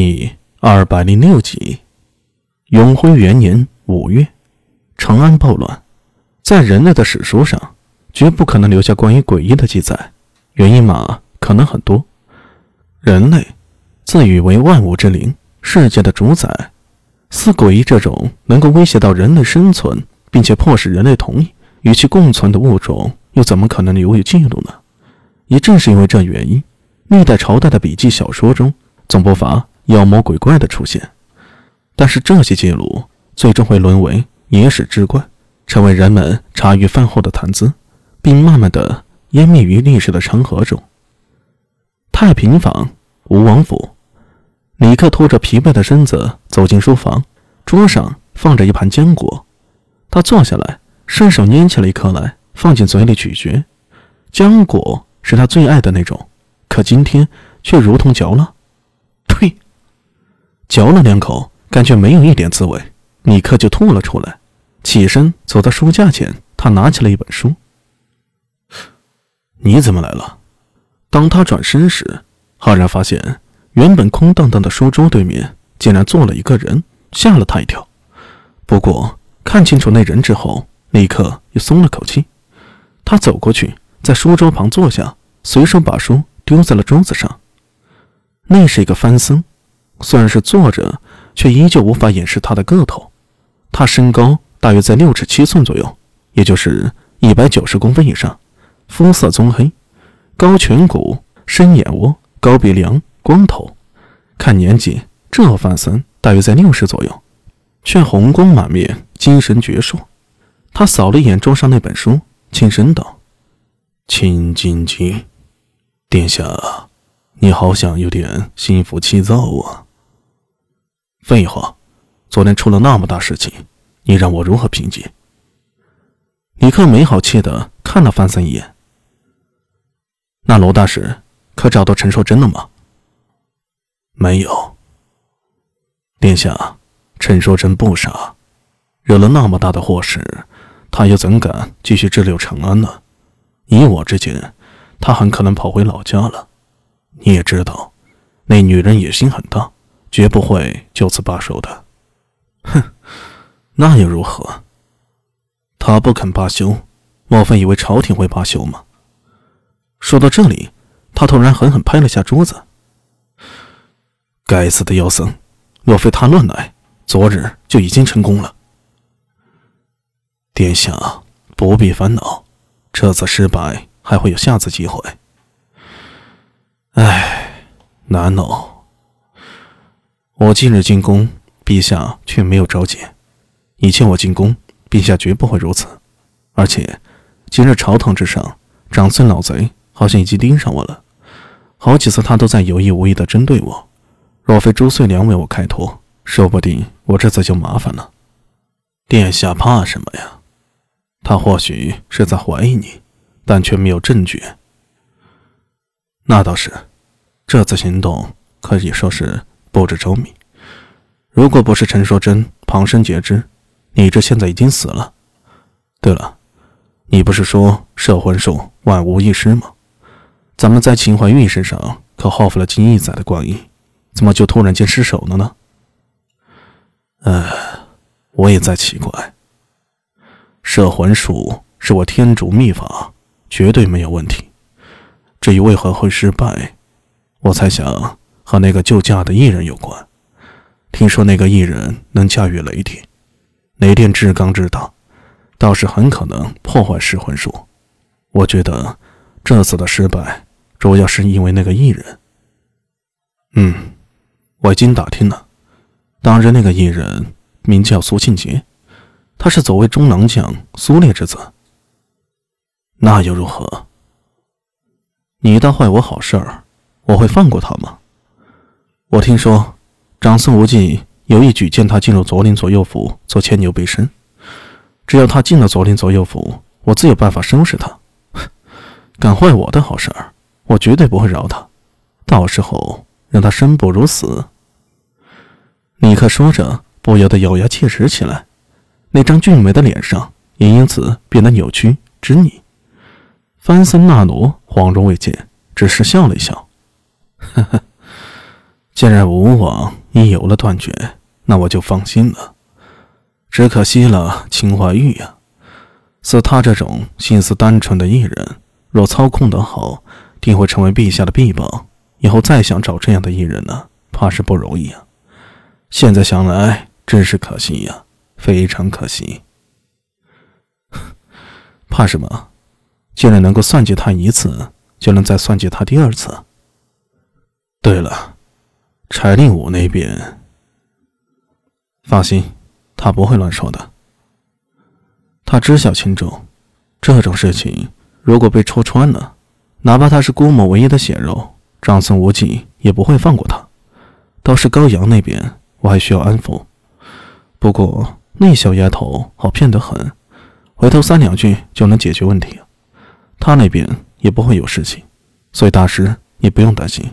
第二百零六集，永徽元年五月，长安暴乱，在人类的史书上，绝不可能留下关于诡异的记载。原因嘛，可能很多。人类自诩为万物之灵，世界的主宰，似诡异这种能够威胁到人类生存，并且迫使人类同意与其共存的物种，又怎么可能留有记录呢？也正是因为这原因，历代朝代的笔记小说中，总不乏。妖魔鬼怪的出现，但是这些记录最终会沦为野史之怪，成为人们茶余饭后的谈资，并慢慢的湮灭于历史的长河中。太平坊吴王府，李克拖着疲惫的身子走进书房，桌上放着一盘坚果，他坐下来，伸手拈起了一颗来，放进嘴里咀嚼。浆果是他最爱的那种，可今天却如同嚼了，嚼了两口，感觉没有一点滋味，立刻就吐了出来。起身走到书架前，他拿起了一本书。你怎么来了？当他转身时，赫然发现原本空荡荡的书桌对面竟然坐了一个人，吓了他一跳。不过看清楚那人之后，立刻又松了口气。他走过去，在书桌旁坐下，随手把书丢在了桌子上。那是一个番僧。虽然是坐着，却依旧无法掩饰他的个头。他身高大约在六尺七寸左右，也就是一百九十公分以上。肤色棕黑，高颧骨，深眼窝，高鼻梁，光头。看年纪，这范森大约在六十左右，却红光满面，精神矍铄。他扫了一眼桌上那本书，轻声道：“青金经，殿下，你好像有点心浮气躁啊。”废话，昨天出了那么大事情，你让我如何平静？李克没好气的看了范森一眼。那罗大使可找到陈硕真了吗？没有。殿下，陈硕真不傻，惹了那么大的祸事，他又怎敢继续滞留长安呢？以我之见，他很可能跑回老家了。你也知道，那女人野心很大。绝不会就此罢手的。哼，那又如何？他不肯罢休，莫非以为朝廷会罢休吗？说到这里，他突然狠狠拍了下桌子。该死的妖僧！若非他乱来，昨日就已经成功了。殿下不必烦恼，这次失败还会有下次机会。唉，难哦。我今日进宫，陛下却没有召见。以前我进宫，陛下绝不会如此。而且，今日朝堂之上，长孙老贼好像已经盯上我了。好几次他都在有意无意的针对我。若非朱穗良为我开脱，说不定我这次就麻烦了。殿下怕什么呀？他或许是在怀疑你，但却没有证据。那倒是，这次行动可以说是。布置周密，如果不是陈硕真旁生截肢，你这现在已经死了。对了，你不是说摄魂术万无一失吗？咱们在秦怀玉身上可耗费了近一载的光阴，怎么就突然间失手了呢？唉，我也在奇怪。摄魂术是我天竺秘法，绝对没有问题。至于为何会失败，我猜想。和那个救驾的艺人有关。听说那个艺人能驾驭雷电，雷电至刚至大，倒是很可能破坏噬魂术。我觉得这次的失败主要是因为那个艺人。嗯，我已经打听了，当日那个艺人名叫苏庆杰，他是左卫中郎将苏烈之子。那又如何？你倒坏我好事儿，我会放过他吗？我听说，长孙无忌有意举荐他进入左领左右府做牵牛背身。只要他进了左领左右府，我自有办法收拾他。敢坏我的好事儿，我绝对不会饶他。到时候让他生不如死。尼克说着，不由得咬牙切齿起来，那张俊美的脸上也因此变得扭曲狰狞。范森纳罗恍如未见，只是笑了一笑，呵呵。既然吴王已有了断绝，那我就放心了。只可惜了秦怀玉呀，似他这种心思单纯的艺人，若操控得好，定会成为陛下的臂膀。以后再想找这样的艺人呢，怕是不容易啊。现在想来，真是可惜呀，非常可惜。怕什么？既然能够算计他一次，就能再算计他第二次。对了。柴令武那边，放心，他不会乱说的。他知晓轻重，这种事情如果被戳穿了，哪怕他是郭某唯一的血肉，长孙无忌也不会放过他。倒是高阳那边，我还需要安抚。不过那小丫头好骗得很，回头三两句就能解决问题。他那边也不会有事情，所以大师你不用担心。